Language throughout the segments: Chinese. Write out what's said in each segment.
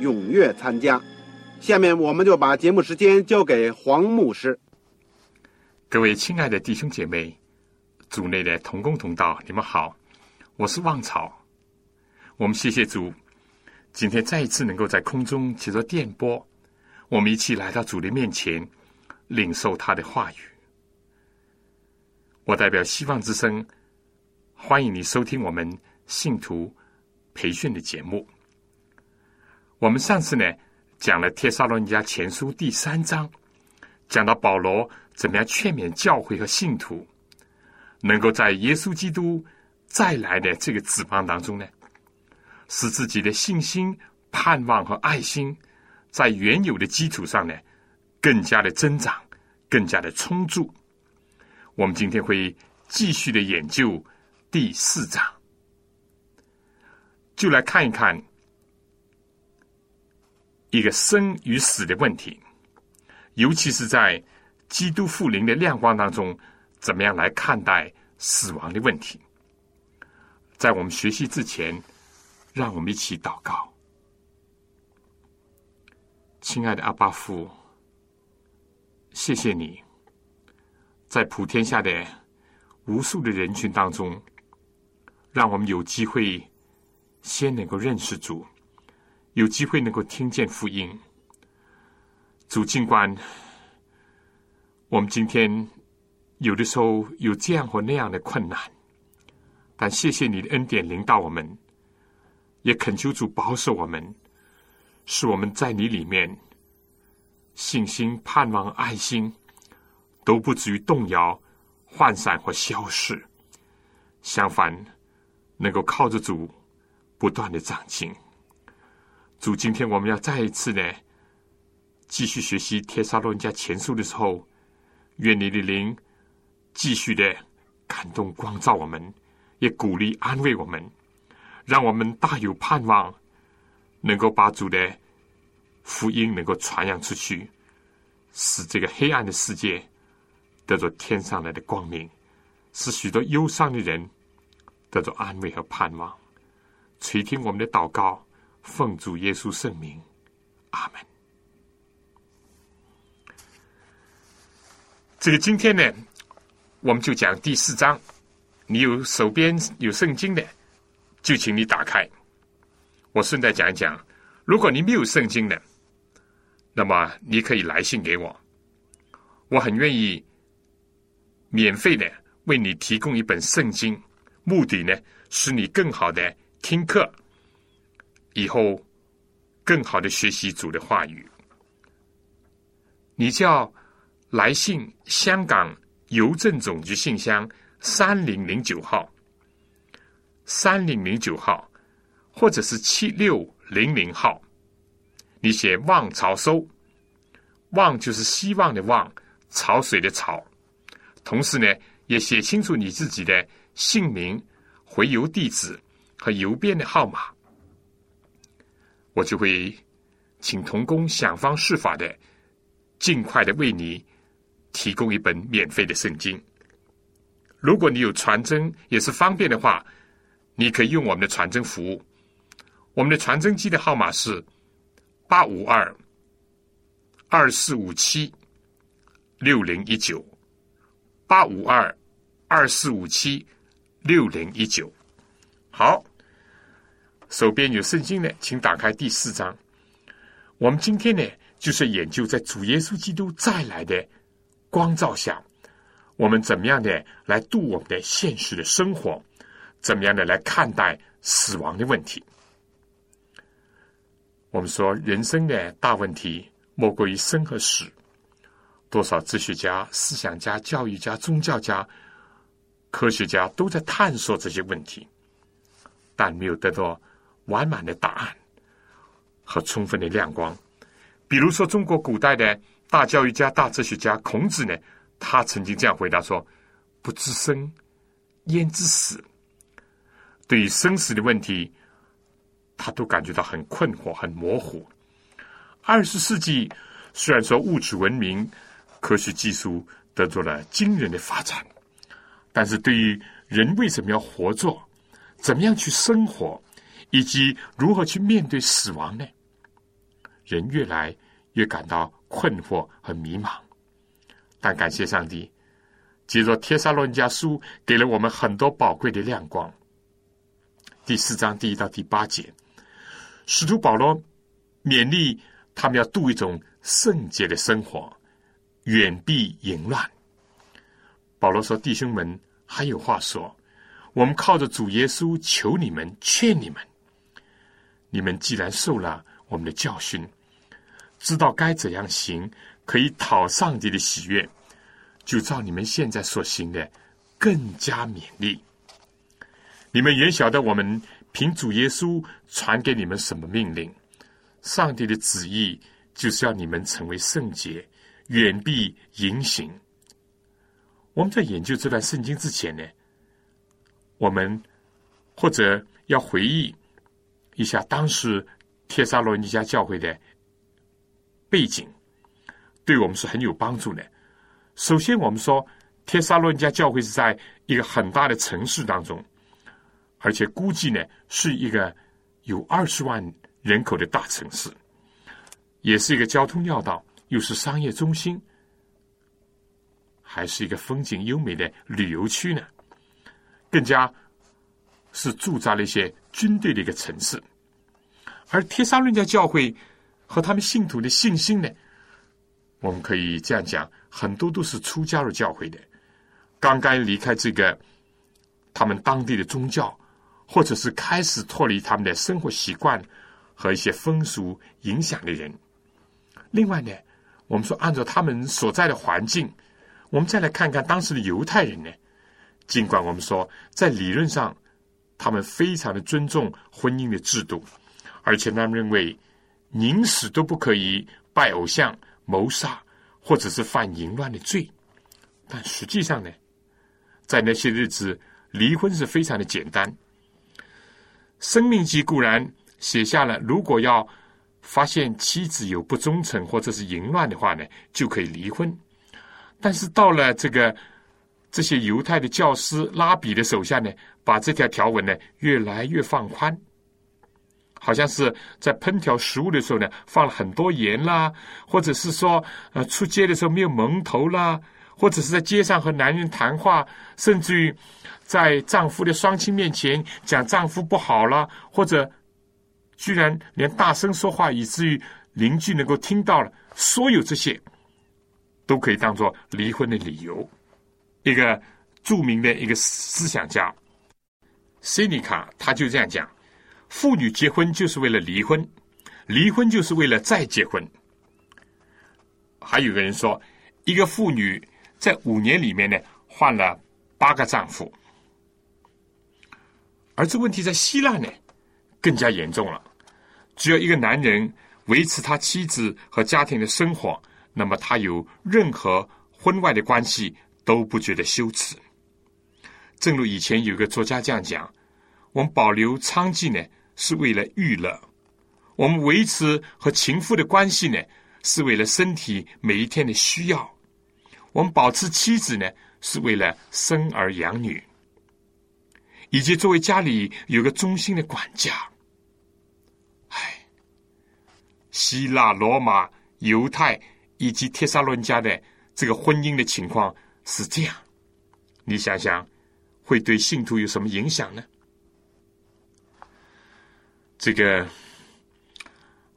踊跃参加。下面我们就把节目时间交给黄牧师。各位亲爱的弟兄姐妹，组内的同工同道，你们好，我是旺草。我们谢谢主，今天再一次能够在空中接着电波，我们一起来到主的面前，领受他的话语。我代表希望之声，欢迎你收听我们信徒培训的节目。我们上次呢讲了《帖撒罗尼迦前书》第三章，讲到保罗怎么样劝勉教会和信徒，能够在耶稣基督再来的这个指望当中呢，使自己的信心、盼望和爱心在原有的基础上呢更加的增长，更加的充足。我们今天会继续的研究第四章，就来看一看一个生与死的问题，尤其是在基督复临的亮光当中，怎么样来看待死亡的问题？在我们学习之前，让我们一起祷告，亲爱的阿巴父，谢谢你。在普天下的无数的人群当中，让我们有机会先能够认识主，有机会能够听见福音。主，尽管我们今天有的时候有这样或那样的困难，但谢谢你的恩典领导我们，也恳求主保守我们，使我们在你里面信心、盼望、爱心。都不至于动摇、涣散或消逝，相反，能够靠着主不断的长进。主，今天我们要再一次呢，继续学习《帖撒罗尼迦前书》的时候，愿你的灵继续的感动、光照我们，也鼓励、安慰我们，让我们大有盼望，能够把主的福音能够传扬出去，使这个黑暗的世界。得着天上来的光明，使许多忧伤的人得着安慰和盼望。垂听我们的祷告，奉主耶稣圣名，阿门。这个今天呢，我们就讲第四章。你有手边有圣经的，就请你打开。我顺带讲一讲，如果你没有圣经的，那么你可以来信给我，我很愿意。免费的为你提供一本圣经，目的呢，使你更好的听课，以后更好的学习主的话语。你叫来信香港邮政总局信箱三零零九号，三零零九号，或者是七六零零号，你写望潮收，望就是希望的望，潮水的潮。同时呢，也写清楚你自己的姓名、回邮地址和邮编的号码，我就会请童工想方设法的尽快的为你提供一本免费的圣经。如果你有传真也是方便的话，你可以用我们的传真服务。我们的传真机的号码是八五二二四五七六零一九。八五二二四五七六零一九，好，手边有圣经呢，请打开第四章。我们今天呢，就是研究在主耶稣基督再来的光照下，我们怎么样的来度我们的现实的生活，怎么样的来看待死亡的问题。我们说，人生的大问题莫过于生和死。多少哲学家、思想家、教育家、宗教家、科学家都在探索这些问题，但没有得到完满的答案和充分的亮光。比如说，中国古代的大教育家、大哲学家孔子呢，他曾经这样回答说：“不知生，焉知死？”对于生死的问题，他都感觉到很困惑、很模糊。二十世纪虽然说物质文明、科学技术得到了惊人的发展，但是对于人为什么要活着、怎么样去生活，以及如何去面对死亡呢？人越来越感到困惑和迷茫。但感谢上帝，接着《帖撒罗尼迦书》给了我们很多宝贵的亮光。第四章第一到第八节。使徒保罗勉励他们要度一种圣洁的生活，远避淫乱。保罗说：“弟兄们，还有话说。我们靠着主耶稣求你们，劝你们。你们既然受了我们的教训，知道该怎样行，可以讨上帝的喜悦，就照你们现在所行的，更加勉励。你们也晓得我们。”凭主耶稣传给你们什么命令？上帝的旨意就是要你们成为圣洁，远避淫行。我们在研究这段圣经之前呢，我们或者要回忆一下当时帖撒罗尼迦教会的背景，对我们是很有帮助的。首先，我们说帖撒罗尼迦教会是在一个很大的城市当中。而且估计呢，是一个有二十万人口的大城市，也是一个交通要道，又是商业中心，还是一个风景优美的旅游区呢。更加是驻扎了一些军队的一个城市。而帖撒论家教会和他们信徒的信心呢，我们可以这样讲，很多都是初加入教会的，刚刚离开这个他们当地的宗教。或者是开始脱离他们的生活习惯和一些风俗影响的人。另外呢，我们说按照他们所在的环境，我们再来看看当时的犹太人呢。尽管我们说在理论上，他们非常的尊重婚姻的制度，而且他们认为宁死都不可以拜偶像、谋杀或者是犯淫乱的罪。但实际上呢，在那些日子，离婚是非常的简单。生命记固然写下了，如果要发现妻子有不忠诚或者是淫乱的话呢，就可以离婚。但是到了这个这些犹太的教师拉比的手下呢，把这条条文呢越来越放宽，好像是在烹调食物的时候呢放了很多盐啦，或者是说呃出街的时候没有蒙头啦，或者是在街上和男人谈话，甚至于。在丈夫的双亲面前讲丈夫不好了，或者居然连大声说话，以至于邻居能够听到了，所有这些都可以当做离婚的理由。一个著名的一个思想家塞尼卡他就这样讲：妇女结婚就是为了离婚，离婚就是为了再结婚。还有个人说，一个妇女在五年里面呢换了八个丈夫。而这问题在希腊呢，更加严重了。只要一个男人维持他妻子和家庭的生活，那么他有任何婚外的关系都不觉得羞耻。正如以前有个作家这样讲：，我们保留娼妓呢，是为了娱乐；，我们维持和情妇的关系呢，是为了身体每一天的需要；，我们保持妻子呢，是为了生儿养女。以及作为家里有个忠心的管家，唉，希腊、罗马、犹太以及帖撒罗尼迦的这个婚姻的情况是这样，你想想，会对信徒有什么影响呢？这个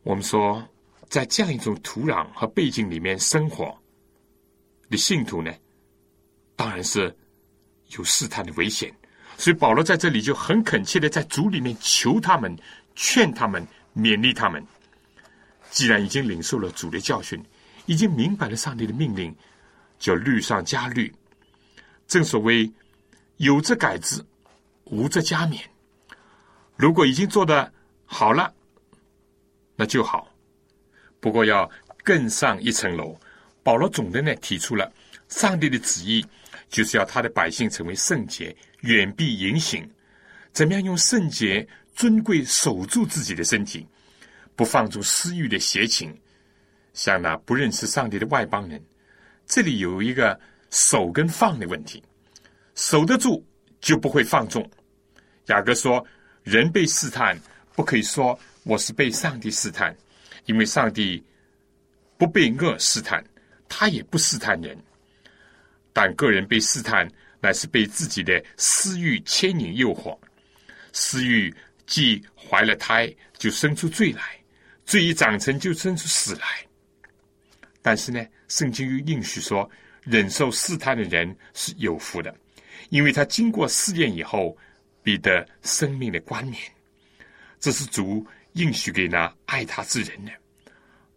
我们说，在这样一种土壤和背景里面生活的信徒呢，当然是有试探的危险。所以保罗在这里就很恳切的在主里面求他们、劝他们、勉励他们。既然已经领受了主的教训，已经明白了上帝的命令，就律上加律。正所谓有则改之，无则加勉。如果已经做的好了，那就好。不过要更上一层楼。保罗总的呢提出了上帝的旨意，就是要他的百姓成为圣洁，远避淫行。怎么样用圣洁尊贵守住自己的身体，不放纵私欲的邪情，像那不认识上帝的外邦人。这里有一个守跟放的问题，守得住就不会放纵。雅各说。人被试探，不可以说我是被上帝试探，因为上帝不被恶试探，他也不试探人。但个人被试探，乃是被自己的私欲牵引诱惑。私欲既怀了胎，就生出罪来；罪一长成，就生出死来。但是呢，圣经又应许说，忍受试探的人是有福的，因为他经过试验以后。必得生命的冠冕，这是主应许给那爱他之人的。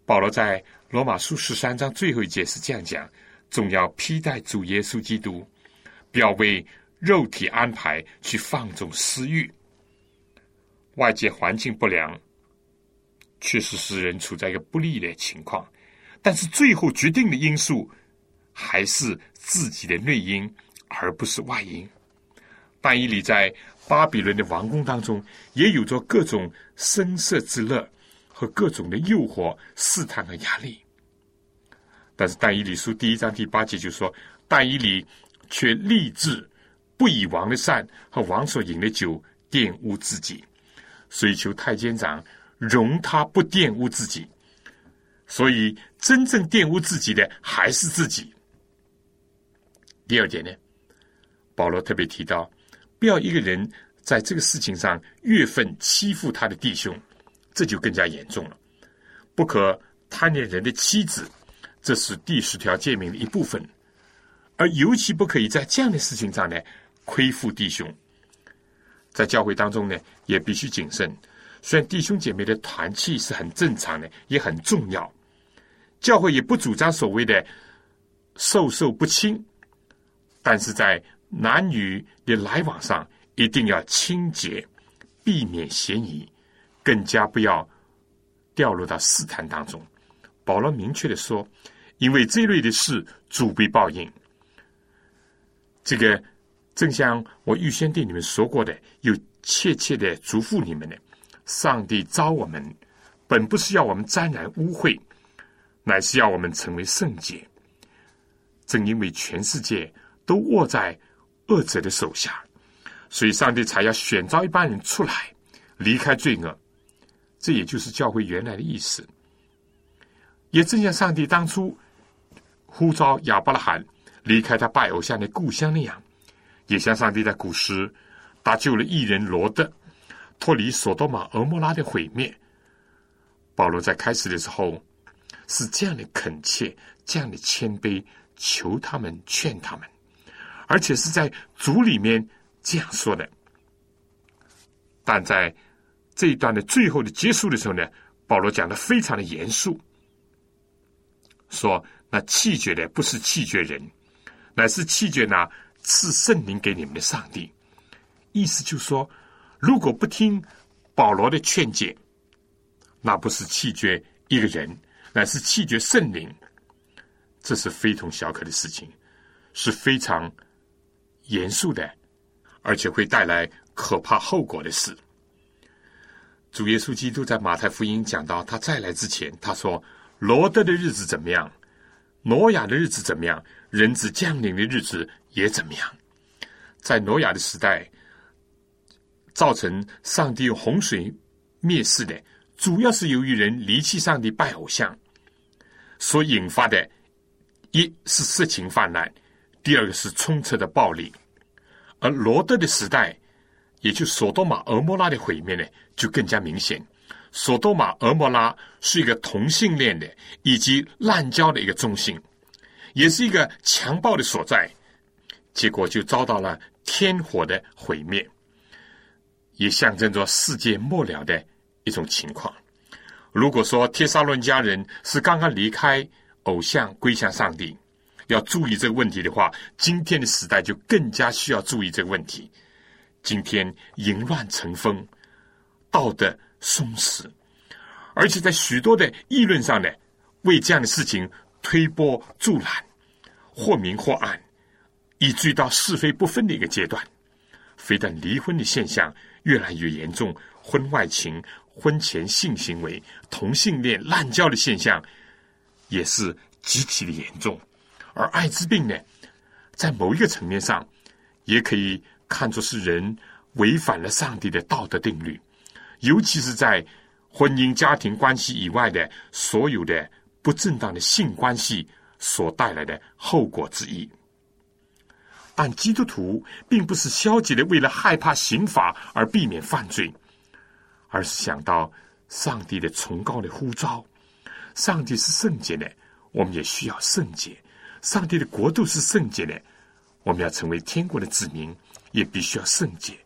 保罗在罗马书十三章最后一节是这样讲：总要披戴主耶稣基督，不要为肉体安排去放纵私欲。外界环境不良，确实使人处在一个不利的情况，但是最后决定的因素还是自己的内因，而不是外因。但以理在。巴比伦的王宫当中，也有着各种声色之乐和各种的诱惑、试探和压力。但是《但以理书》第一章第八节就说：“但以理却立志不以王的善和王所饮的酒玷污自己，所以求太监长容他不玷污自己。所以真正玷污自己的还是自己。”第二点呢，保罗特别提到。不要一个人在这个事情上越分欺负他的弟兄，这就更加严重了。不可贪恋人的妻子，这是第十条诫命的一部分。而尤其不可以在这样的事情上呢亏负弟兄。在教会当中呢，也必须谨慎。虽然弟兄姐妹的团契是很正常的，也很重要，教会也不主张所谓的授受不亲，但是在。男女的来往上一定要清洁，避免嫌疑，更加不要掉入到试探当中。保罗明确的说：“因为这类的事，主被报应。”这个正像我预先对你们说过的，有切切的嘱咐你们的。上帝召我们，本不是要我们沾染污秽，乃是要我们成为圣洁。正因为全世界都握在。恶者的手下，所以上帝才要选召一帮人出来，离开罪恶。这也就是教会原来的意思。也正像上帝当初呼召亚伯拉罕离开他拜偶像的故乡那样，也像上帝在古时搭救了异人罗德，脱离索多玛、俄摩拉的毁灭。保罗在开始的时候是这样的恳切，这样的谦卑，求他们，劝他们。而且是在主里面这样说的，但在这一段的最后的结束的时候呢，保罗讲的非常的严肃，说那弃绝的不是弃绝人，乃是弃绝那赐圣灵给你们的上帝。意思就是说，如果不听保罗的劝诫，那不是弃绝一个人，乃是气绝圣灵，这是非同小可的事情，是非常。严肃的，而且会带来可怕后果的事。主耶稣基督在马太福音讲到他再来之前，他说：“罗德的日子怎么样？挪亚的日子怎么样？人子降临的日子也怎么样？”在挪亚的时代，造成上帝洪水灭世的，主要是由于人离弃上帝拜偶像所引发的，一是色情泛滥。第二个是充斥的暴力，而罗德的时代也就索多玛、俄摩拉的毁灭呢，就更加明显。索多玛、俄摩拉是一个同性恋的以及滥交的一个中心，也是一个强暴的所在，结果就遭到了天火的毁灭，也象征着世界末了的一种情况。如果说帖撒论家人是刚刚离开偶像归向上帝，要注意这个问题的话，今天的时代就更加需要注意这个问题。今天淫乱成风，道德松弛，而且在许多的议论上呢，为这样的事情推波助澜，或明或暗，以至于到是非不分的一个阶段。非但离婚的现象越来越严重，婚外情、婚前性行为、同性恋滥交的现象也是极其的严重。而艾滋病呢，在某一个层面上，也可以。看作是人违反了上帝的道德定律，尤其是在婚姻家庭关系以外的所有的不正当的性关系所带来的后果之一。但基督徒并不是消极的为了害怕刑罚而避免犯罪，而是想到上帝的崇高的呼召。上帝是圣洁的，我们也需要圣洁；上帝的国度是圣洁的，我们要成为天国的子民。也必须要圣洁。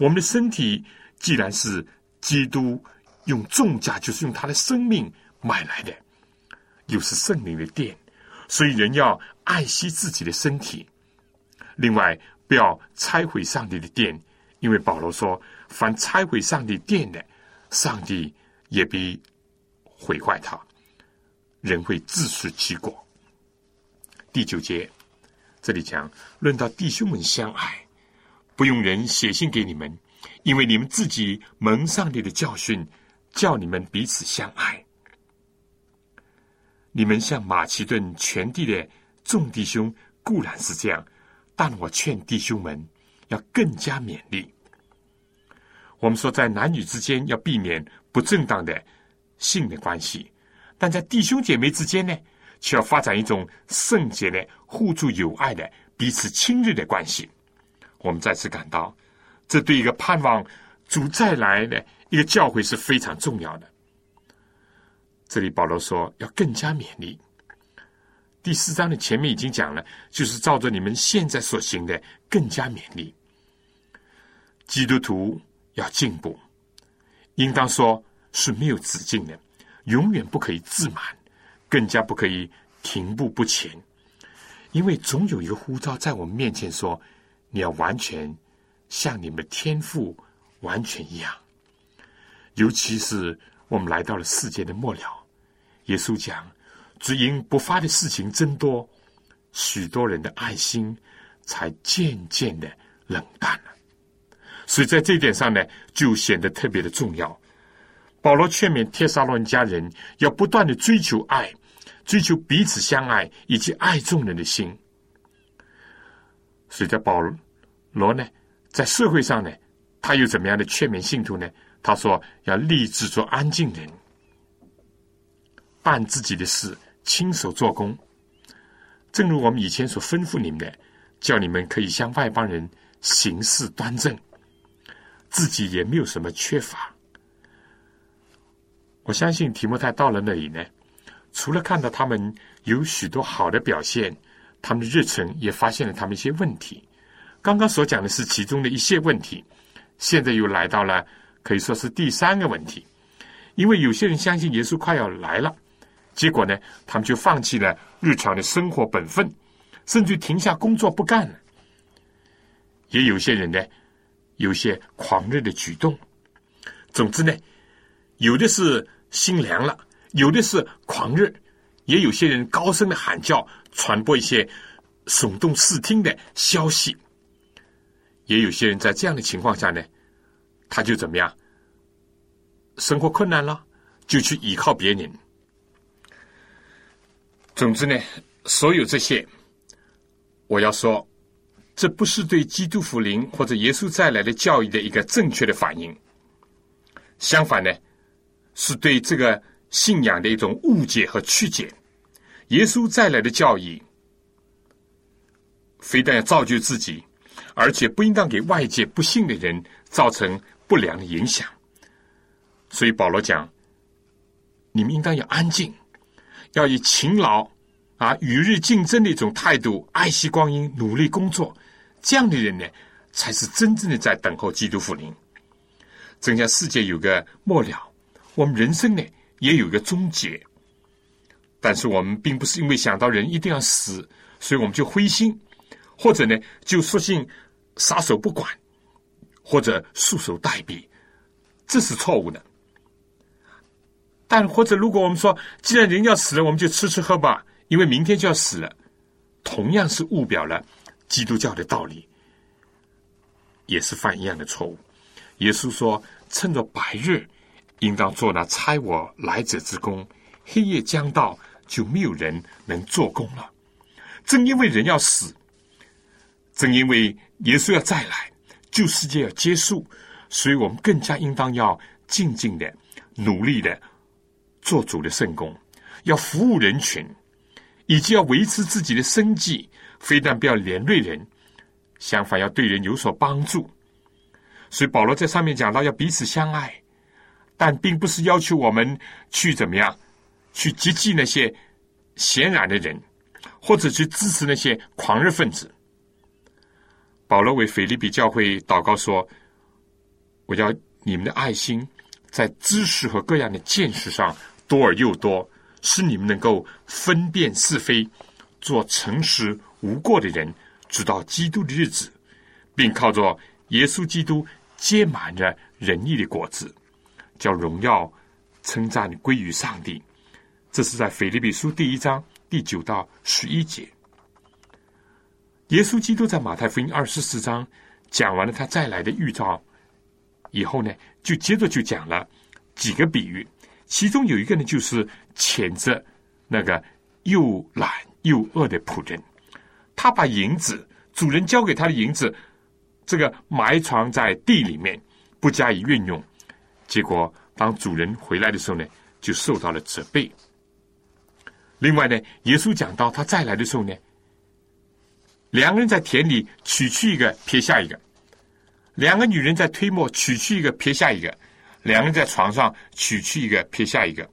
我们的身体既然是基督用重价，就是用他的生命买来的，又是圣灵的殿，所以人要爱惜自己的身体。另外，不要拆毁上帝的殿，因为保罗说：“凡拆毁上帝殿的，上帝也必毁坏他。”人会自食其果。第九节这里讲论到弟兄们相爱。不用人写信给你们，因为你们自己蒙上帝的教训，叫你们彼此相爱。你们像马其顿全地的众弟兄固然是这样，但我劝弟兄们要更加勉励。我们说，在男女之间要避免不正当的性的关系，但在弟兄姐妹之间呢，却要发展一种圣洁的、互助友爱的、彼此亲热的关系。我们再次感到，这对一个盼望主再来的一个教会是非常重要的。这里保罗说要更加勉励。第四章的前面已经讲了，就是照着你们现在所行的更加勉励。基督徒要进步，应当说是没有止境的，永远不可以自满，更加不可以停步不前，因为总有一个呼召在我们面前说。你要完全像你们天赋完全一样，尤其是我们来到了世界的末了。耶稣讲，只因不发的事情增多，许多人的爱心才渐渐的冷淡了。所以在这一点上呢，就显得特别的重要。保罗劝勉帖撒罗尼家人要不断的追求爱，追求彼此相爱以及爱众人的心。所以在保罗呢，在社会上呢，他又怎么样的劝勉信徒呢？他说要立志做安静人，办自己的事，亲手做工。正如我们以前所吩咐你们的，叫你们可以向外邦人行事端正，自己也没有什么缺乏。我相信提摩太到了那里呢，除了看到他们有许多好的表现。他们的日程也发现了他们一些问题。刚刚所讲的是其中的一些问题，现在又来到了可以说是第三个问题。因为有些人相信耶稣快要来了，结果呢，他们就放弃了日常的生活本分，甚至停下工作不干了。也有些人呢，有些狂热的举动。总之呢，有的是心凉了，有的是狂热。也有些人高声的喊叫，传播一些耸动视听的消息；也有些人在这样的情况下呢，他就怎么样？生活困难了，就去依靠别人。总之呢，所有这些，我要说，这不是对基督福临或者耶稣再来的教育的一个正确的反应。相反呢，是对这个。信仰的一种误解和曲解，耶稣再来的教义，非但要造就自己，而且不应当给外界不信的人造成不良的影响。所以保罗讲，你们应当要安静，要以勤劳啊与日竞争的一种态度，爱惜光阴，努力工作。这样的人呢，才是真正的在等候基督复临。正像世界有个末了，我们人生呢也有个终结。但是我们并不是因为想到人一定要死，所以我们就灰心，或者呢就索性撒手不管，或者束手待毙，这是错误的。但或者如果我们说，既然人要死了，我们就吃吃喝吧，因为明天就要死了，同样是误表了基督教的道理，也是犯一样的错误。耶稣说：“趁着白日，应当做那差我来者之功；黑夜将到。”就没有人能做工了。正因为人要死，正因为耶稣要再来，旧世界要结束，所以我们更加应当要静静的、努力的做主的圣功，要服务人群，以及要维持自己的生计。非但不要连累人，相反要对人有所帮助。所以保罗在上面讲到要彼此相爱，但并不是要求我们去怎么样。去接济那些显然的人，或者去支持那些狂热分子。保罗为腓利比教会祷告说：“我要你们的爱心在知识和各样的见识上多而又多，使你们能够分辨是非，做诚实无过的人，直到基督的日子，并靠着耶稣基督结满着仁义的果子，叫荣耀称赞归于上帝。”这是在腓立比书第一章第九到十一节。耶稣基督在马太福音二十四章讲完了他再来的预兆以后呢，就接着就讲了几个比喻，其中有一个呢，就是谴责那个又懒又饿的仆人，他把银子主人交给他的银子，这个埋藏在地里面，不加以运用，结果当主人回来的时候呢，就受到了责备。另外呢，耶稣讲到他再来的时候呢，两个人在田里取去一个撇下一个，两个女人在推磨取去一个撇下一个，两个人在床上取去一个撇下一个。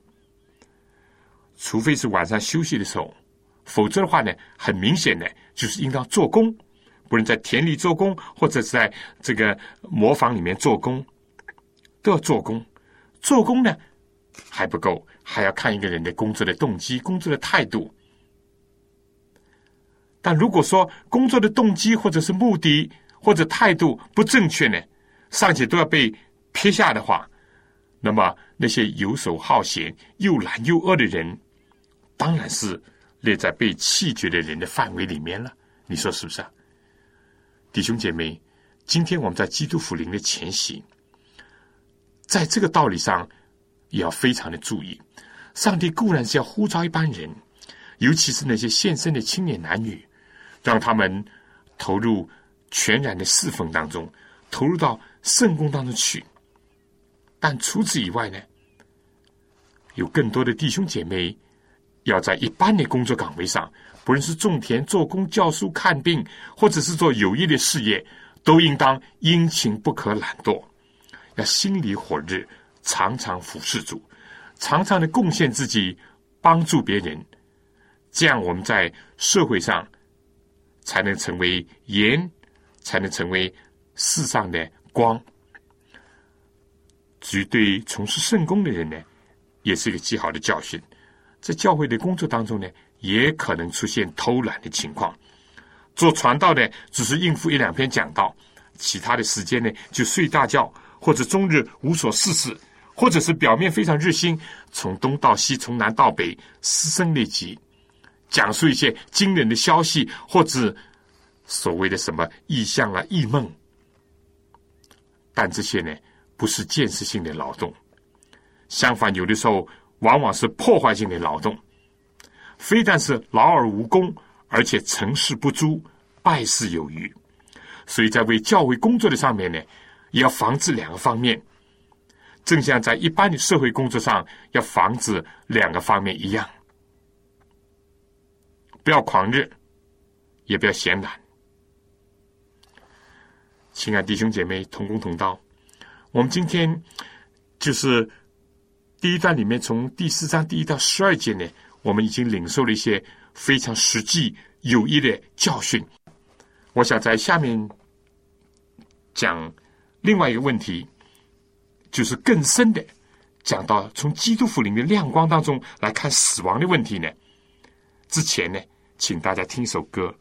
除非是晚上休息的时候，否则的话呢，很明显的就是应当做工，不能在田里做工或者是在这个磨坊里面做工，都要做工。做工呢还不够。还要看一个人的工作的动机、工作的态度。但如果说工作的动机或者是目的或者态度不正确呢，尚且都要被撇下的话，那么那些游手好闲、又懒又饿的人，当然是列在被弃绝的人的范围里面了。你说是不是啊？弟兄姐妹，今天我们在基督福临的前夕，在这个道理上。也要非常的注意，上帝固然是要呼召一般人，尤其是那些现身的青年男女，让他们投入全然的侍奉当中，投入到圣宫当中去。但除此以外呢，有更多的弟兄姐妹要在一般的工作岗位上，不论是种田、做工、教书、看病，或者是做有益的事业，都应当殷勤不可懒惰，要心里火热。常常服侍主，常常的贡献自己，帮助别人，这样我们在社会上才能成为盐，才能成为世上的光。至于对从事圣功的人呢，也是一个极好的教训。在教会的工作当中呢，也可能出现偷懒的情况。做传道的只是应付一两篇讲道，其他的时间呢就睡大觉，或者终日无所事事。或者是表面非常热心，从东到西，从南到北，嘶声力竭，讲述一些惊人的消息，或者所谓的什么异象啊、异梦。但这些呢，不是建设性的劳动，相反，有的时候往往是破坏性的劳动，非但是劳而无功，而且成事不足，败事有余。所以在为教会工作的上面呢，也要防止两个方面。正像在一般的社会工作上，要防止两个方面一样，不要狂热，也不要闲懒。亲爱弟兄姐妹，同工同道，我们今天就是第一段里面，从第四章第一到十二节呢，我们已经领受了一些非常实际有益的教训。我想在下面讲另外一个问题，就是更深的讲到从基督福临的亮光当中来看死亡的问题呢。之前呢，请大家听首歌。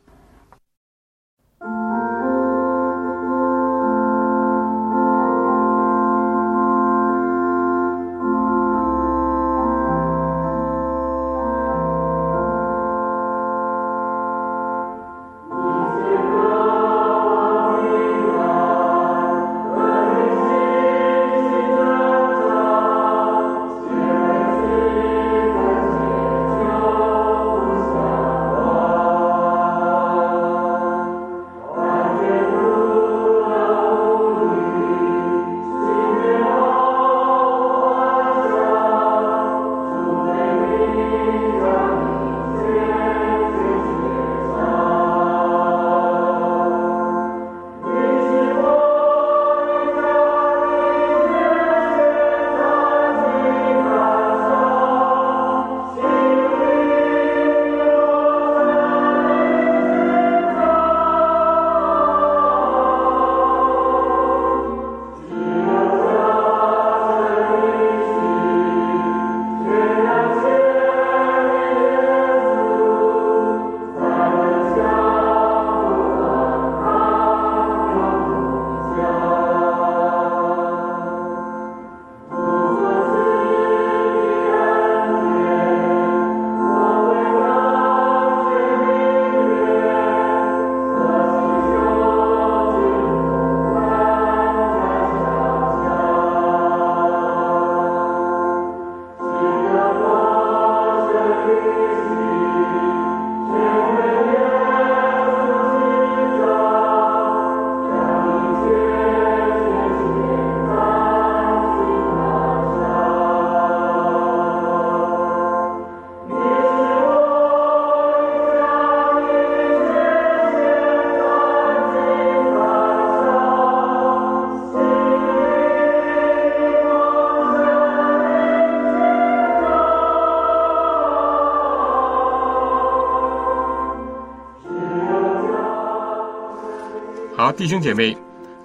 弟兄姐妹，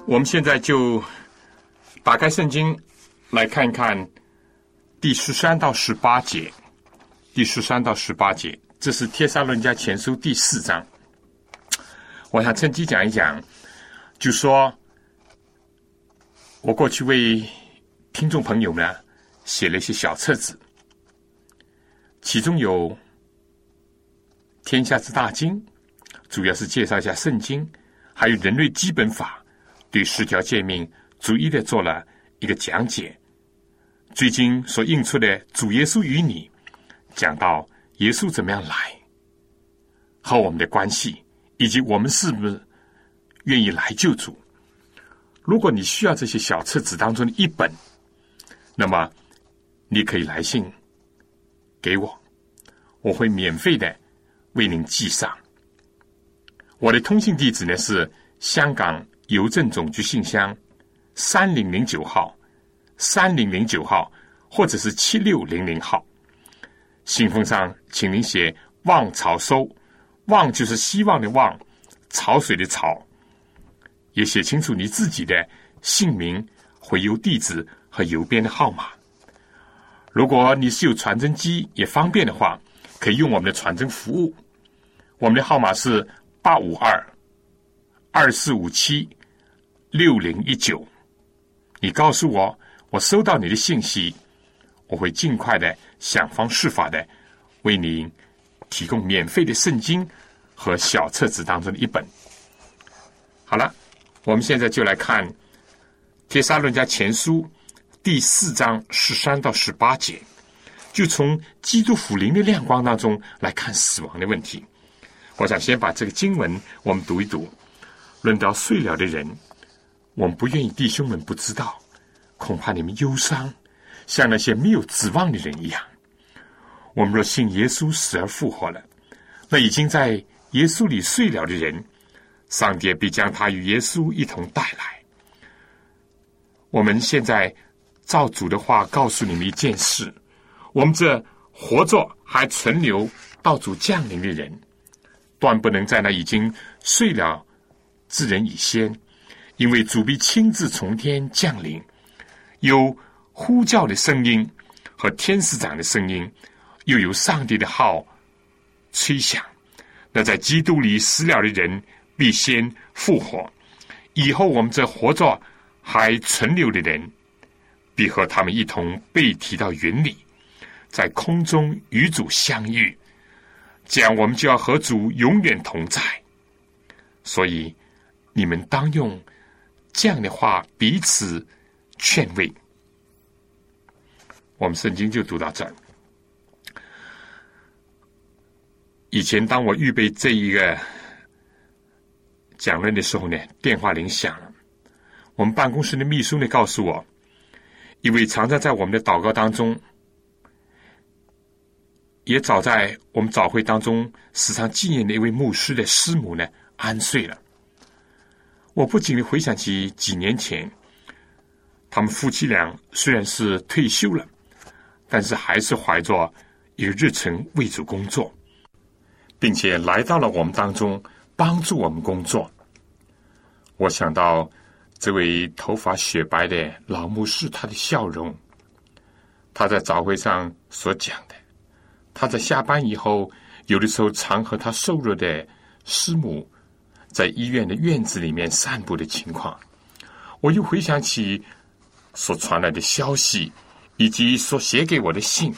我们现在就打开圣经来看看第十三到十八节。第十三到十八节，这是《帖撒论家前书》第四章。我想趁机讲一讲，就说我过去为听众朋友们写了一些小册子，其中有《天下之大经》，主要是介绍一下圣经。还有人类基本法，对十条诫命逐一的做了一个讲解。最近所印出的《主耶稣与你》，讲到耶稣怎么样来，和我们的关系，以及我们是不是愿意来救主。如果你需要这些小册子当中的一本，那么你可以来信给我，我会免费的为您寄上。我的通信地址呢是香港邮政总局信箱三零零九号，三零零九号，或者是七六零零号。信封上，请您写“望潮收”，“望”就是希望的“望”，潮水的“潮”，也写清楚你自己的姓名、回邮地址和邮编的号码。如果你是有传真机也方便的话，可以用我们的传真服务。我们的号码是。八五二二四五七六零一九，你告诉我，我收到你的信息，我会尽快的想方设法的为您提供免费的圣经和小册子当中的一本。好了，我们现在就来看《帖撒论家前书》第四章十三到十八节，就从基督福临的亮光当中来看死亡的问题。我想先把这个经文我们读一读。论到睡了的人，我们不愿意弟兄们不知道，恐怕你们忧伤，像那些没有指望的人一样。我们若信耶稣死而复活了，那已经在耶稣里睡了的人，上帝必将他与耶稣一同带来。我们现在照主的话告诉你们一件事：我们这活着还存留到主降临的人，断不能在那已经睡了之人以先，因为主必亲自从天降临，有呼叫的声音和天使长的声音，又有上帝的号吹响。那在基督里死了的人必先复活，以后我们这活着。还存留的人，必和他们一同被提到云里，在空中与主相遇，这样我们就要和主永远同在。所以，你们当用这样的话彼此劝慰。我们圣经就读到这儿。以前，当我预备这一个讲论的时候呢，电话铃响了。我们办公室的秘书呢告诉我，一位常常在我们的祷告当中，也早在我们早会当中时常纪念的一位牧师的师母呢安睡了。我不禁回想起几年前，他们夫妻俩虽然是退休了，但是还是怀着一个热忱为主工作，并且来到了我们当中帮助我们工作。我想到。这位头发雪白的老牧师，他的笑容，他在早会上所讲的，他在下班以后，有的时候常和他瘦弱的师母在医院的院子里面散步的情况，我又回想起所传来的消息，以及所写给我的信，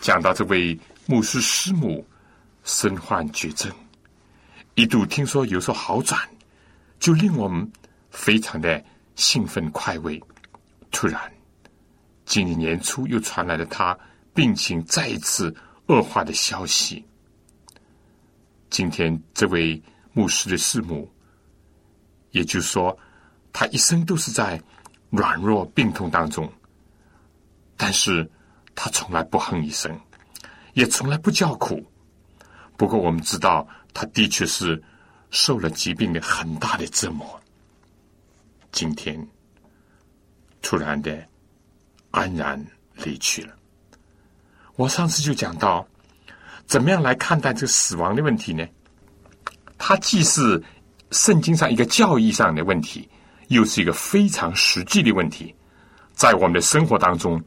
讲到这位牧师师母身患绝症，一度听说有所好转，就令我们。非常的兴奋快慰，突然，今年年初又传来了他病情再一次恶化的消息。今天这位牧师的师母，也就是说，他一生都是在软弱病痛当中，但是他从来不哼一声，也从来不叫苦。不过我们知道，他的确是受了疾病的很大的折磨。今天突然的安然离去了。我上次就讲到，怎么样来看待这个死亡的问题呢？它既是圣经上一个教义上的问题，又是一个非常实际的问题，在我们的生活当中，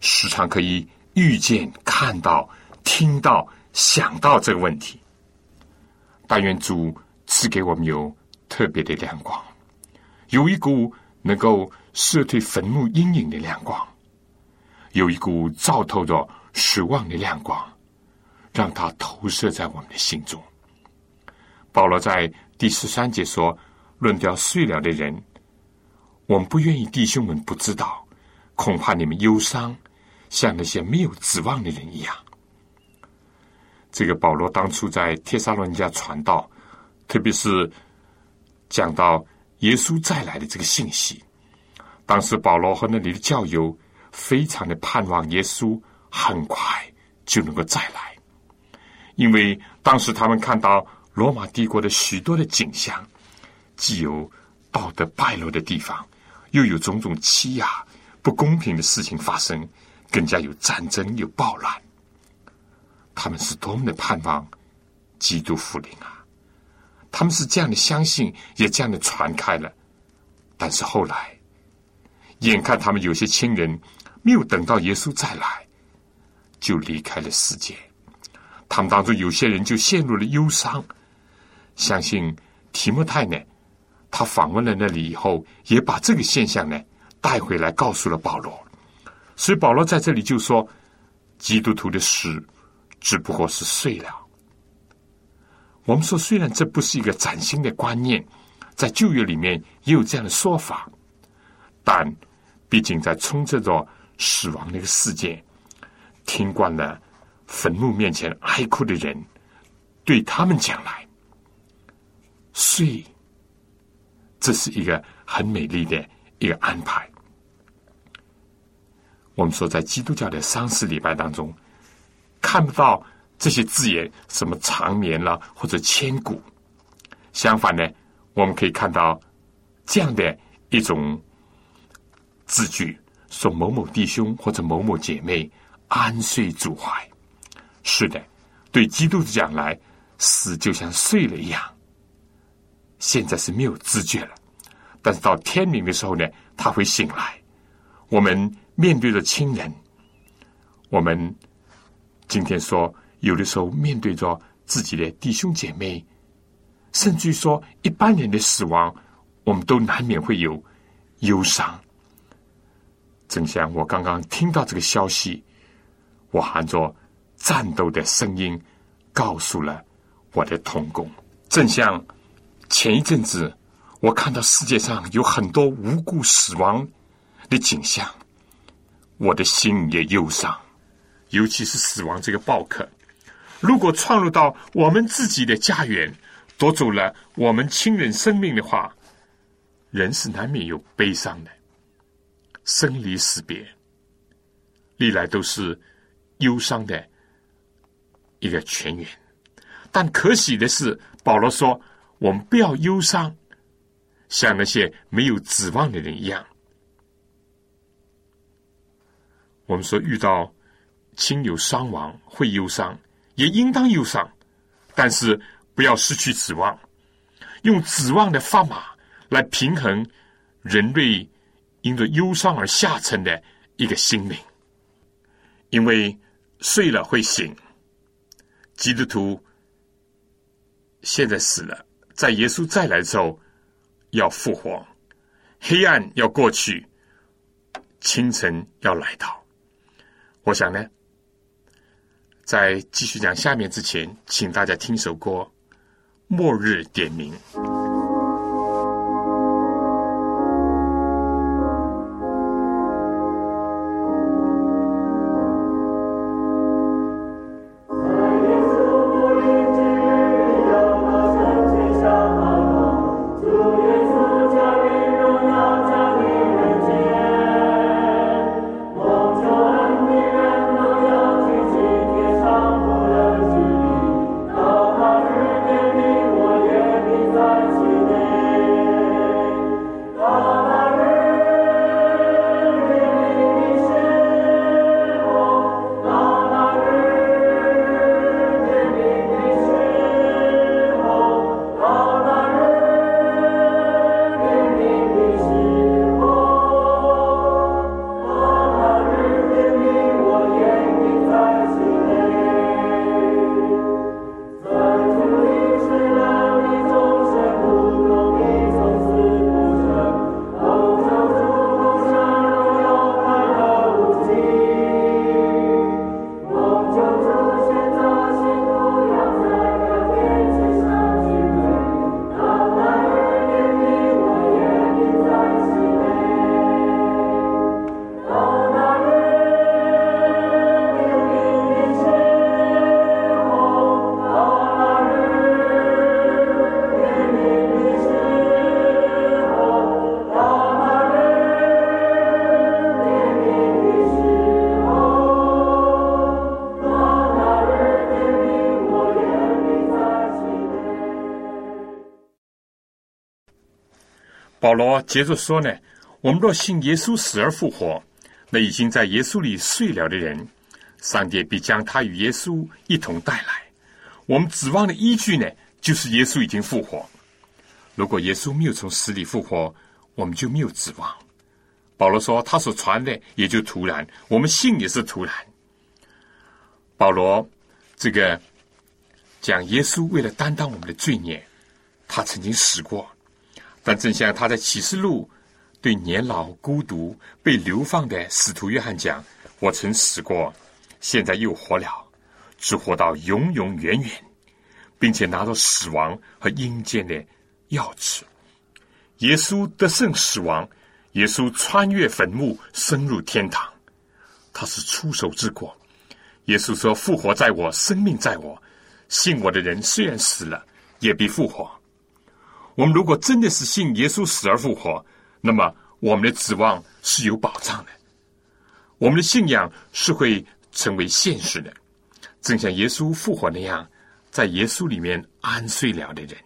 时常可以遇见、看到、听到、想到这个问题。但愿主赐给我们有特别的亮光。有一股能够射退坟墓阴影的亮光，有一股照透着失望的亮光，让它投射在我们的心中。保罗在第十三节说：“论掉碎了的人，我们不愿意弟兄们不知道，恐怕你们忧伤，像那些没有指望的人一样。”这个保罗当初在帖撒罗尼迦传道，特别是讲到。耶稣再来的这个信息，当时保罗和那里的教友非常的盼望耶稣很快就能够再来，因为当时他们看到罗马帝国的许多的景象，既有道德败落的地方，又有种种欺压、不公平的事情发生，更加有战争、有暴乱，他们是多么的盼望基督复临啊！他们是这样的相信，也这样的传开了。但是后来，眼看他们有些亲人没有等到耶稣再来，就离开了世界。他们当中有些人就陷入了忧伤。相信提莫泰呢，他访问了那里以后，也把这个现象呢带回来，告诉了保罗。所以保罗在这里就说：基督徒的死只不过是睡了。我们说，虽然这不是一个崭新的观念，在旧约里面也有这样的说法，但毕竟在充斥着死亡那个世界，听惯了坟墓面前哀哭的人，对他们讲来，睡，这是一个很美丽的一个安排。我们说，在基督教的丧事礼拜当中，看不到。这些字眼，什么长眠了或者千古，相反呢，我们可以看到这样的一种字句，说某某弟兄或者某某姐妹安睡主怀。是的，对基督讲来，死就像睡了一样。现在是没有知觉了，但是到天明的时候呢，他会醒来。我们面对着亲人，我们今天说，有的时候面对着自己的弟兄姐妹，甚至于说一般人的死亡，我们都难免会有忧伤。正像我刚刚听到这个消息，我含着战斗的声音告诉了我的同工。正像前一阵子，我看到世界上有很多无故死亡的景象，我的心也忧伤。尤其是死亡这个暴客，如果闯入到我们自己的家园，夺走了我们亲人生命的话，人是难免有悲伤的。生离死别，历来都是忧伤的一个泉源。但可喜的是，保罗说：“我们不要忧伤，像那些没有指望的人一样。”我们说，遇到亲友伤亡会忧伤，也应当忧伤，但是不要失去指望，用指望的砝码来平衡人类。因着忧伤而下沉的一个心灵，因为睡了会醒。基督徒现在死了，在耶稣再来的时候要复活，黑暗要过去，清晨要来到。我想呢，在继续讲下面之前，请大家听首歌《末日点名》。保罗接着说呢：“我们若信耶稣死而复活，那已经在耶稣里睡了的人，上帝必将他与耶稣一同带来。我们指望的依据呢，就是耶稣已经复活。如果耶稣没有从死里复活，我们就没有指望。”保罗说：“他所传的也就突然，我们信也是突然。”保罗这个讲耶稣为了担当我们的罪孽，他曾经死过。但正像他在启示录对年老、孤独、被流放的使徒约翰讲：“我曾死过，现在又活了，只活到永永远远，并且拿着死亡和阴间的钥匙。耶稣得胜死亡，耶稣穿越坟墓，升入天堂。他是出手之过。耶稣说：‘复活在我，生命在我。信我的人虽然死了，也必复活。’”我们如果真的是信耶稣死而复活，那么我们的指望是有保障的，我们的信仰是会成为现实的。正像耶稣复活那样，在耶稣里面安睡了的人，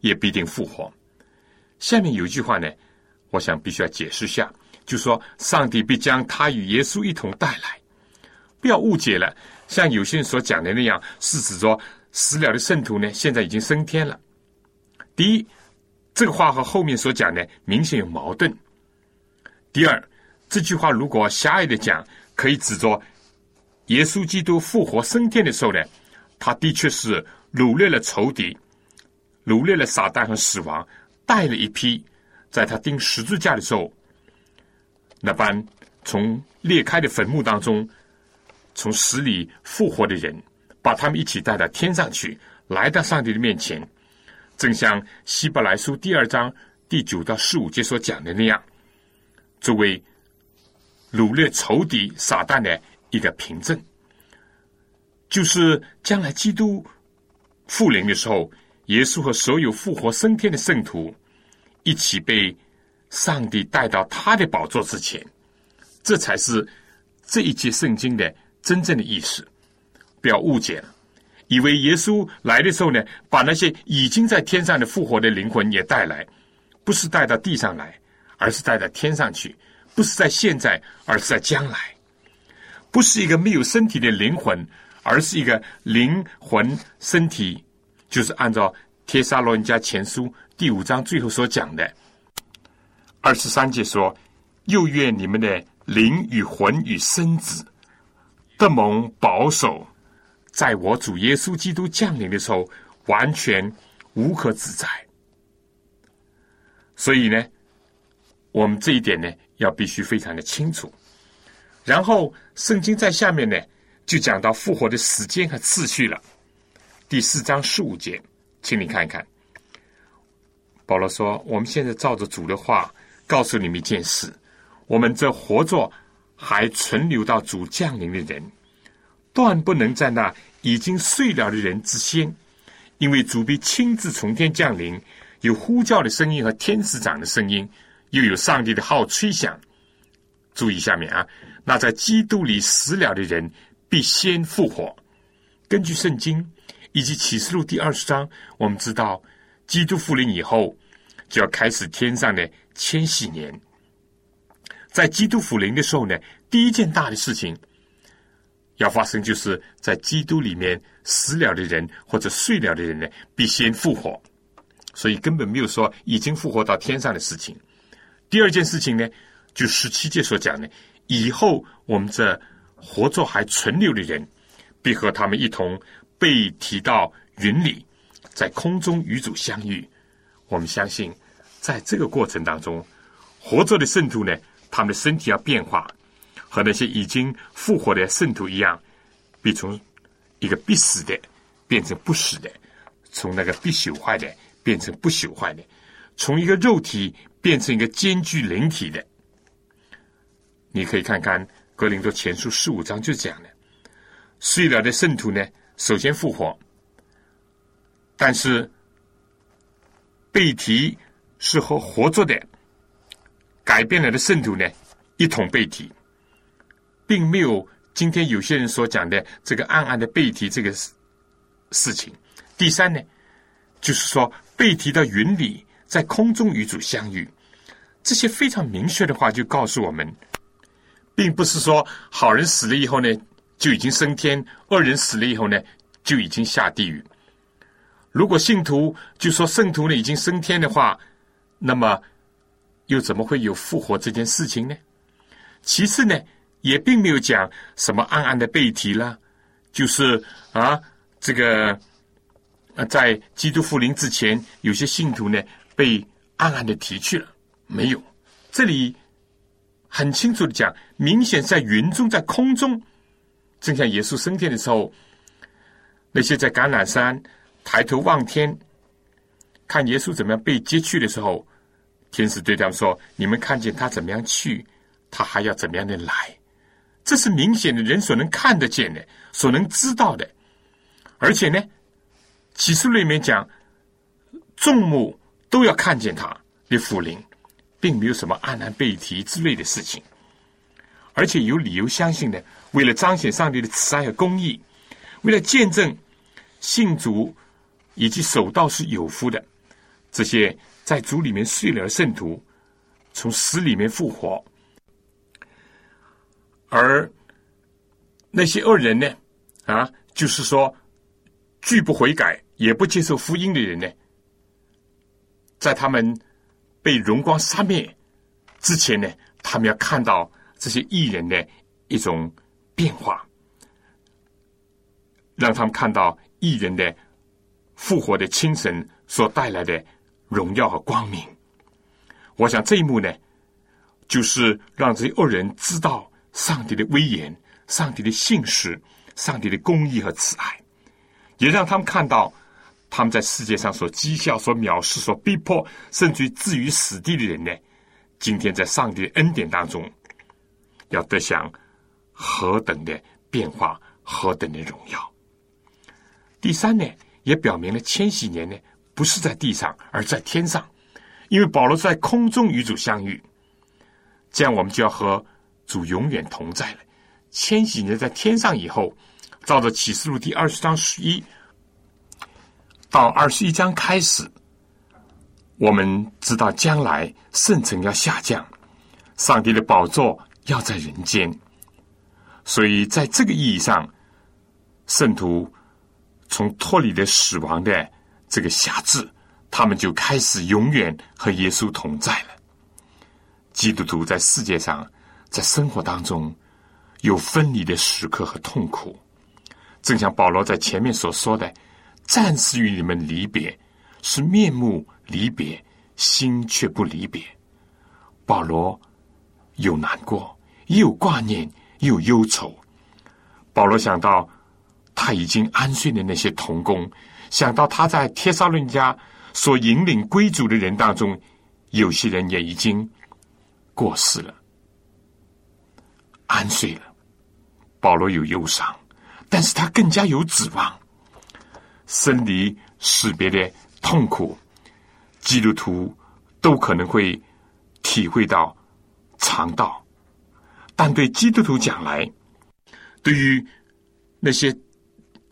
也必定复活。下面有一句话呢，我想必须要解释一下，就说上帝必将他与耶稣一同带来。不要误解了，像有些人所讲的那样，是指着死了的圣徒呢，现在已经升天了。第一，这个话和后面所讲的明显有矛盾。第二，这句话如果狭隘的讲，可以指着耶稣基督复活升天的时候呢，他的确是掳掠了仇敌，掳掠了撒旦和死亡，带了一批，在他钉十字架的时候，那般从裂开的坟墓当中。从死里复活的人，把他们一起带到天上去，来到上帝的面前，正像希伯来书第二章第九到十五节所讲的那样，作为掳掠仇敌撒旦的一个凭证，就是将来基督复临的时候，耶稣和所有复活升天的圣徒一起被上帝带到他的宝座之前，这才是这一节圣经的。真正的意思，不要误解了，以为耶稣来的时候呢，把那些已经在天上的复活的灵魂也带来，不是带到地上来，而是带到天上去；不是在现在，而是在将来；不是一个没有身体的灵魂，而是一个灵魂身体，就是按照《帖撒罗尼迦前书》第五章最后所讲的二十三节说：“又愿你们的灵与魂与身子。”的蒙保守，在我主耶稣基督降临的时候，完全无可指摘。所以呢，我们这一点呢，要必须非常的清楚。然后，圣经在下面呢，就讲到复活的时间和次序了。第四章十五节，请你看一看。保罗说：“我们现在照着主的话，告诉你们一件事：我们这活着。”还存留到主降临的人，断不能在那已经睡了的人之先，因为主必亲自从天降临，有呼叫的声音和天使长的声音，又有上帝的号吹响。注意下面啊，那在基督里死了的人必先复活。根据圣经以及启示录第二十章，我们知道基督复临以后，就要开始天上的千禧年。在基督复临的时候呢，第一件大的事情要发生，就是在基督里面死了的人或者睡了的人呢，必先复活。所以根本没有说已经复活到天上的事情。第二件事情呢，就十七节所讲的，以后我们这活着还存留的人，必和他们一同被提到云里，在空中与主相遇。我们相信，在这个过程当中，活着的圣徒呢。他们的身体要变化，和那些已经复活的圣徒一样，必从一个必死的变成不死的，从那个必朽坏的变成不朽坏的，从一个肉体变成一个兼具灵体的。你可以看看《格林多前书》十五章就讲了，睡了的圣徒呢，首先复活，但是被提是和活着的。改变了的圣徒呢，一同被提，并没有今天有些人所讲的这个暗暗的背提这个事事情。第三呢，就是说背提到云里，在空中与主相遇，这些非常明确的话就告诉我们，并不是说好人死了以后呢就已经升天，恶人死了以后呢就已经下地狱。如果信徒就说圣徒呢已经升天的话，那么。又怎么会有复活这件事情呢？其次呢，也并没有讲什么暗暗的背提了，就是啊，这个啊，在基督复临之前，有些信徒呢被暗暗的提去了，没有。这里很清楚的讲，明显在云中，在空中，正像耶稣升天的时候，那些在橄榄山抬头望天，看耶稣怎么样被接去的时候。天使对他们说：“你们看见他怎么样去，他还要怎么样的来？这是明显的人所能看得见的，所能知道的。而且呢，启示里面讲，众目都要看见他的福临，并没有什么暗暗背提之类的事情。而且有理由相信呢，为了彰显上帝的慈爱和公义，为了见证信主以及守道是有福的这些。”在主里面睡了的圣徒，从死里面复活，而那些恶人呢？啊，就是说拒不悔改、也不接受福音的人呢，在他们被荣光杀灭之前呢，他们要看到这些艺人的一种变化，让他们看到艺人的复活的清晨所带来的荣耀和光明。我想这一幕呢，就是让这些恶人知道。上帝的威严，上帝的信实，上帝的公义和慈爱，也让他们看到他们在世界上所讥笑、所藐视、所逼迫，甚至于置于死地的人呢？今天在上帝的恩典当中，要得享何等的变化，何等的荣耀。第三呢，也表明了千禧年呢，不是在地上，而在天上，因为保罗在空中与主相遇，这样我们就要和。主永远同在了。千禧年在天上以后，照着启示录第二十章十一到二十一章开始，我们知道将来圣城要下降，上帝的宝座要在人间。所以在这个意义上，圣徒从脱离了死亡的这个辖制，他们就开始永远和耶稣同在了。基督徒在世界上。在生活当中，有分离的时刻和痛苦，正像保罗在前面所说的：“暂时与你们离别，是面目离别，心却不离别。”保罗有难过，也有挂念，也有忧愁。保罗想到他已经安睡的那些童工，想到他在帖撒论家所引领归主的人当中，有些人也已经过世了。安睡了，保罗有忧伤，但是他更加有指望。生离死别的痛苦，基督徒都可能会体会到尝到，但对基督徒讲来，对于那些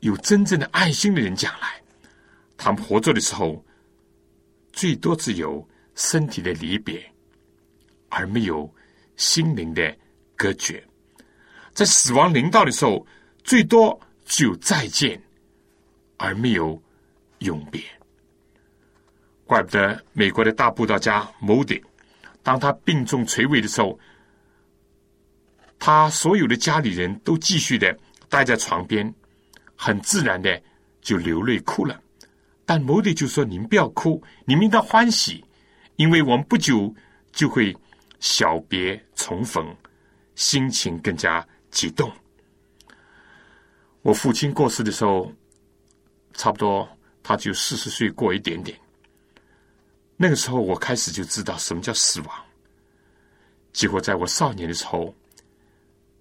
有真正的爱心的人讲来，他们活着的时候，最多只有身体的离别，而没有心灵的。隔绝，在死亡临到的时候，最多只有再见，而没有永别。怪不得美国的大布道家某迪，当他病重垂危的时候，他所有的家里人都继续的待在床边，很自然的就流泪哭了。但某迪就说：“您不要哭，你们应当欢喜，因为我们不久就会小别重逢。”心情更加激动。我父亲过世的时候，差不多他就四十岁过一点点。那个时候，我开始就知道什么叫死亡。几乎在我少年的时候，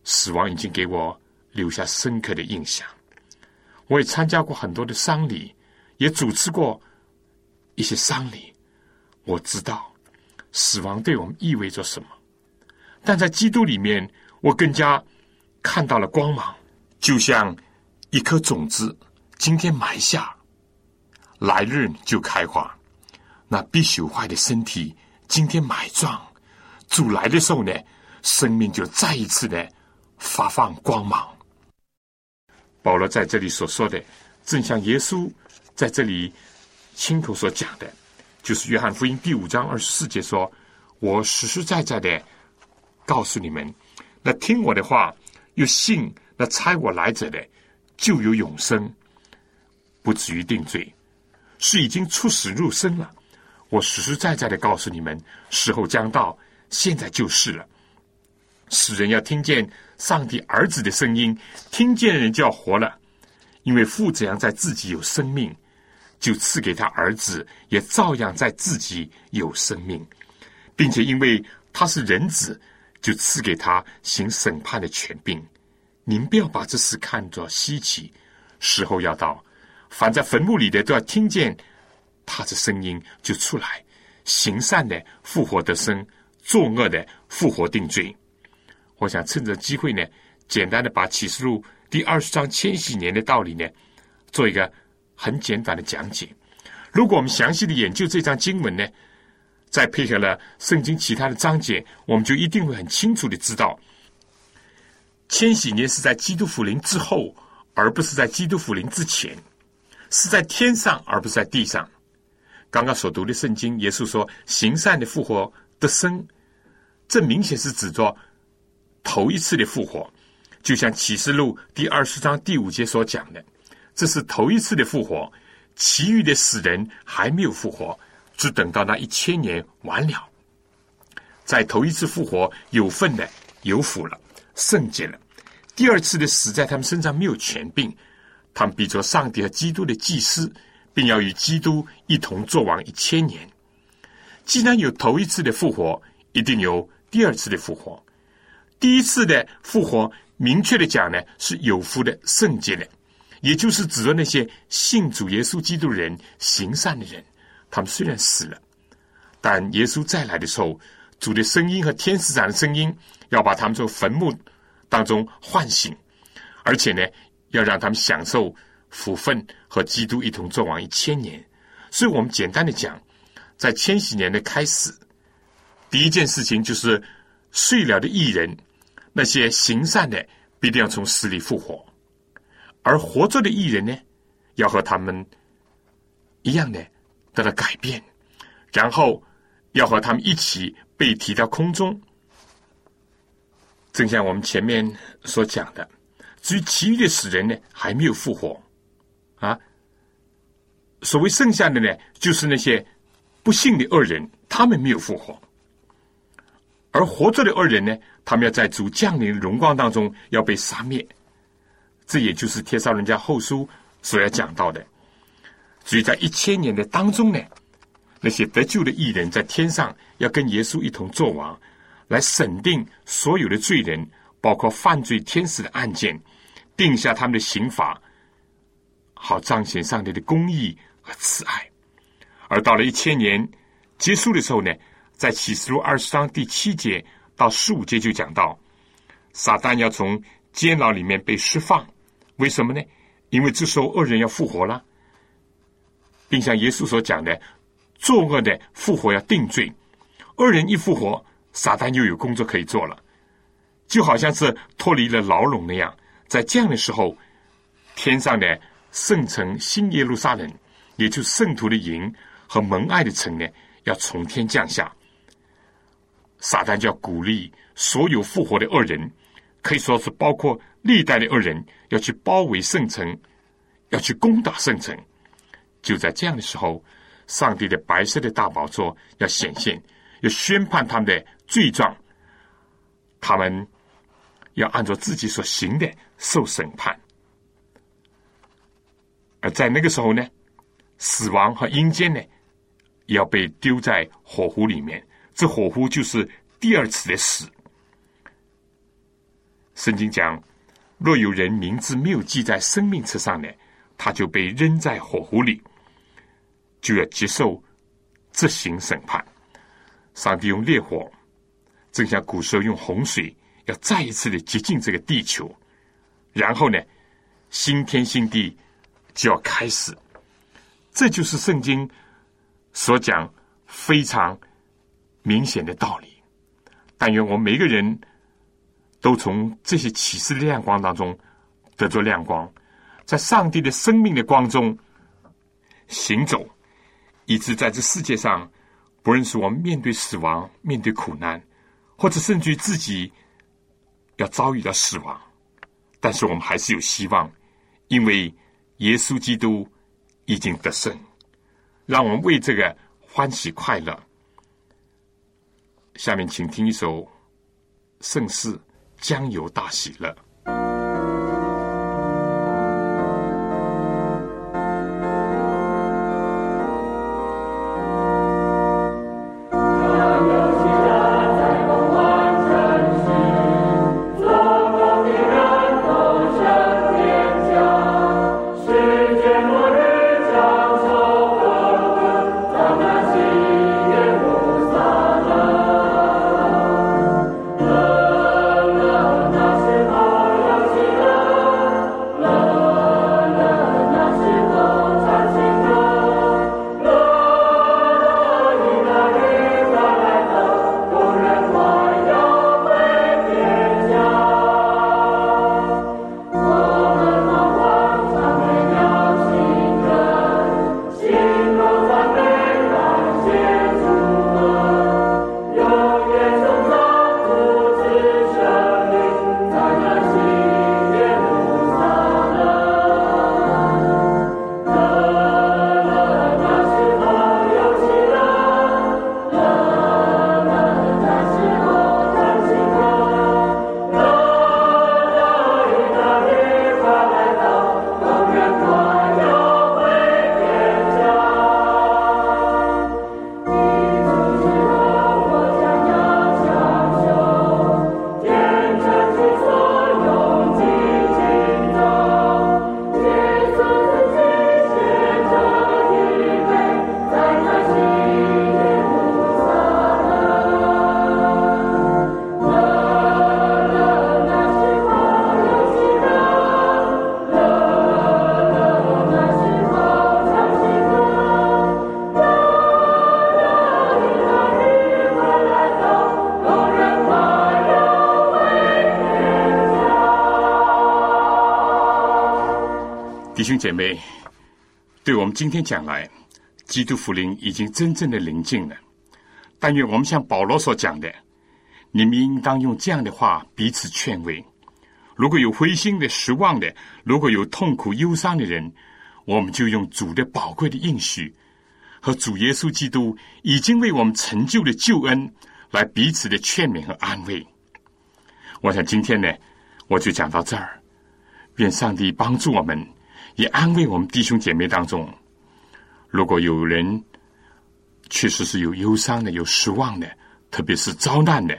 死亡已经给我留下深刻的印象。我也参加过很多的丧礼，也主持过一些丧礼。我知道死亡对我们意味着什么。但在基督里面，我更加看到了光芒，就像一颗种子，今天埋下，来日就开花；那必朽坏的身体，今天埋葬，主来的时候呢，生命就再一次的发放光芒。保罗在这里所说的，正像耶稣在这里亲口所讲的，就是约翰福音第五章二十四节说：“我实实在在的。”告诉你们，那听我的话又信那差我来者的，就有永生，不至于定罪，是已经出死入生了。我实实在在的告诉你们，时候将到，现在就是了。使人要听见上帝儿子的声音，听见人就要活了，因为父怎样在自己有生命，就赐给他儿子，也照样在自己有生命，并且因为他是人子。就赐给他行审判的权柄。您不要把这事看作稀奇，时候要到，凡在坟墓里的都要听见他的声音，就出来行善的复活得生，作恶的复活定罪。我想趁着机会呢，简单的把启示录第二十章千禧年的道理呢，做一个很简短的讲解。如果我们详细的研究这张经文呢？再配合了圣经其他的章节，我们就一定会很清楚的知道，千禧年是在基督复临之后，而不是在基督复临之前，是在天上而不是在地上。刚刚所读的圣经，耶稣说行善的复活得生，这明显是指着头一次的复活，就像启示录第二十章第五节所讲的，这是头一次的复活，其余的死人还没有复活，只等到那一千年完了，在头一次复活有份的有福了，圣洁了。第二次的死在他们身上没有权柄，他们比作上帝和基督的祭司。并要与基督一同作王一千年。既然有头一次的复活，一定有第二次的复活。第一次的复活，明确的讲呢，是有福的、圣洁的，也就是指着那些信主耶稣基督人、行善的人。他们虽然死了，但耶稣再来的时候，主的声音和天使长的声音要把他们从坟墓当中唤醒，而且呢，要让他们享受。福分和基督一同做王一千年，所以我们简单的讲，在千禧年的开始，第一件事情就是睡了的艺人，那些行善的必定要从死里复活，而活着的艺人呢，要和他们一样的得到改变，然后要和他们一起被提到空中。正像我们前面所讲的，至于其余的死人呢，还没有复活。啊，所谓剩下的呢，就是那些不幸的恶人，他们没有复活；而活着的恶人呢，他们要在主降临的荣光当中要被杀灭。这也就是《帖撒人家后书》所要讲到的。所以在一千年的当中呢，那些得救的艺人，在天上要跟耶稣一同作王，来审定所有的罪人，包括犯罪天使的案件，定下他们的刑罚。好彰显上帝的公义和慈爱，而到了一千年结束的时候呢，在启示录二十章第七节到十五节就讲到，撒旦要从监牢里面被释放，为什么呢？因为这时候恶人要复活了，并像耶稣所讲的，作恶的复活要定罪，恶人一复活，撒旦又有工作可以做了，就好像是脱离了牢笼那样，在这样的时候，天上的。圣城新耶路撒冷，也就是圣徒的营和蒙爱的城呢，要从天降下。撒旦就要鼓励所有复活的恶人，可以说是包括历代的恶人，要去包围圣城，要去攻打圣城。就在这样的时候，上帝的白色的大宝座要显现，要宣判他们的罪状，他们要按照自己所行的受审判。而在那个时候呢，死亡和阴间呢，要被丢在火湖里面。这火湖就是第二次的死。圣经讲，若有人名字没有记在生命册上呢，他就被扔在火湖里，就要接受执行审判。上帝用烈火，正像古时候用洪水，要再一次的洁净这个地球，然后呢，新天新地。就要开始，这就是圣经所讲非常明显的道理。但愿我们每个人都从这些启示的亮光当中得着亮光，在上帝的生命的光中行走，以致在这世界上，不论是我们面对死亡、面对苦难，或者甚至于自己要遭遇到死亡，但是我们还是有希望，因为。耶稣基督已经得胜，让我们为这个欢喜快乐。下面请听一首圣诗《将有大喜乐》。兄姐妹，对我们今天讲来，基督福音已经真正的临近了。但愿我们像保罗所讲的，你们应当用这样的话彼此劝慰。如果有灰心的、失望的，如果有痛苦忧伤的人，我们就用主的宝贵的应许和主耶稣基督已经为我们成就的救恩，来彼此的劝勉和安慰。我想今天呢，我就讲到这儿。愿上帝帮助我们，也安慰我们弟兄姐妹当中，如果有人确实是有忧伤的、有失望的，特别是遭难的，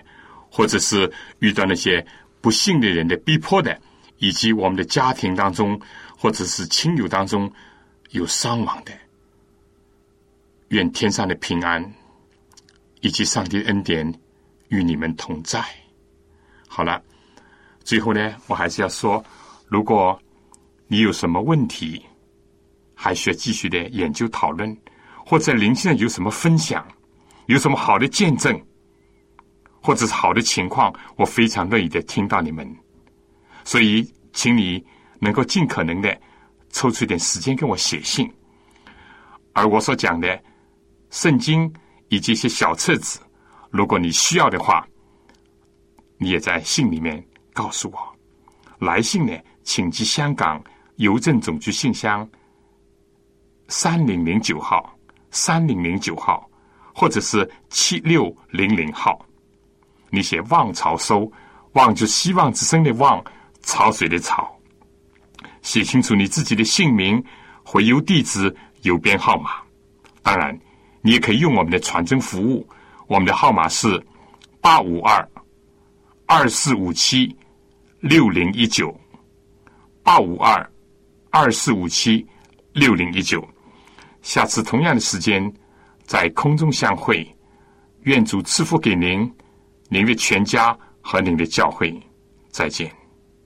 或者是遇到那些不幸的人的逼迫的，以及我们的家庭当中或者是亲友当中有伤亡的，愿天上的平安以及上帝的恩典与你们同在。好了，最后呢，我还是要说。如果你有什么问题，还需要继续的研究讨论，或者灵性上有什么分享，有什么好的见证，或者是好的情况，我非常乐意的听到你们。所以，请你能够尽可能的抽出一点时间给我写信。而我所讲的圣经以及一些小册子，如果你需要的话，你也在信里面告诉我。来信呢？请寄香港邮政总局信箱三零零九号，三零零九号，或者是七六零零号。你写“望潮收”，“望”就希望之声的“望”，潮水的“潮”。写清楚你自己的姓名、回邮地址、邮编号码。当然，你也可以用我们的传真服务，我们的号码是八五二二四五七六零一九。八五二二四五七六零一九，下次同样的时间在空中相会。愿主赐福给您、您的全家和您的教会。再见。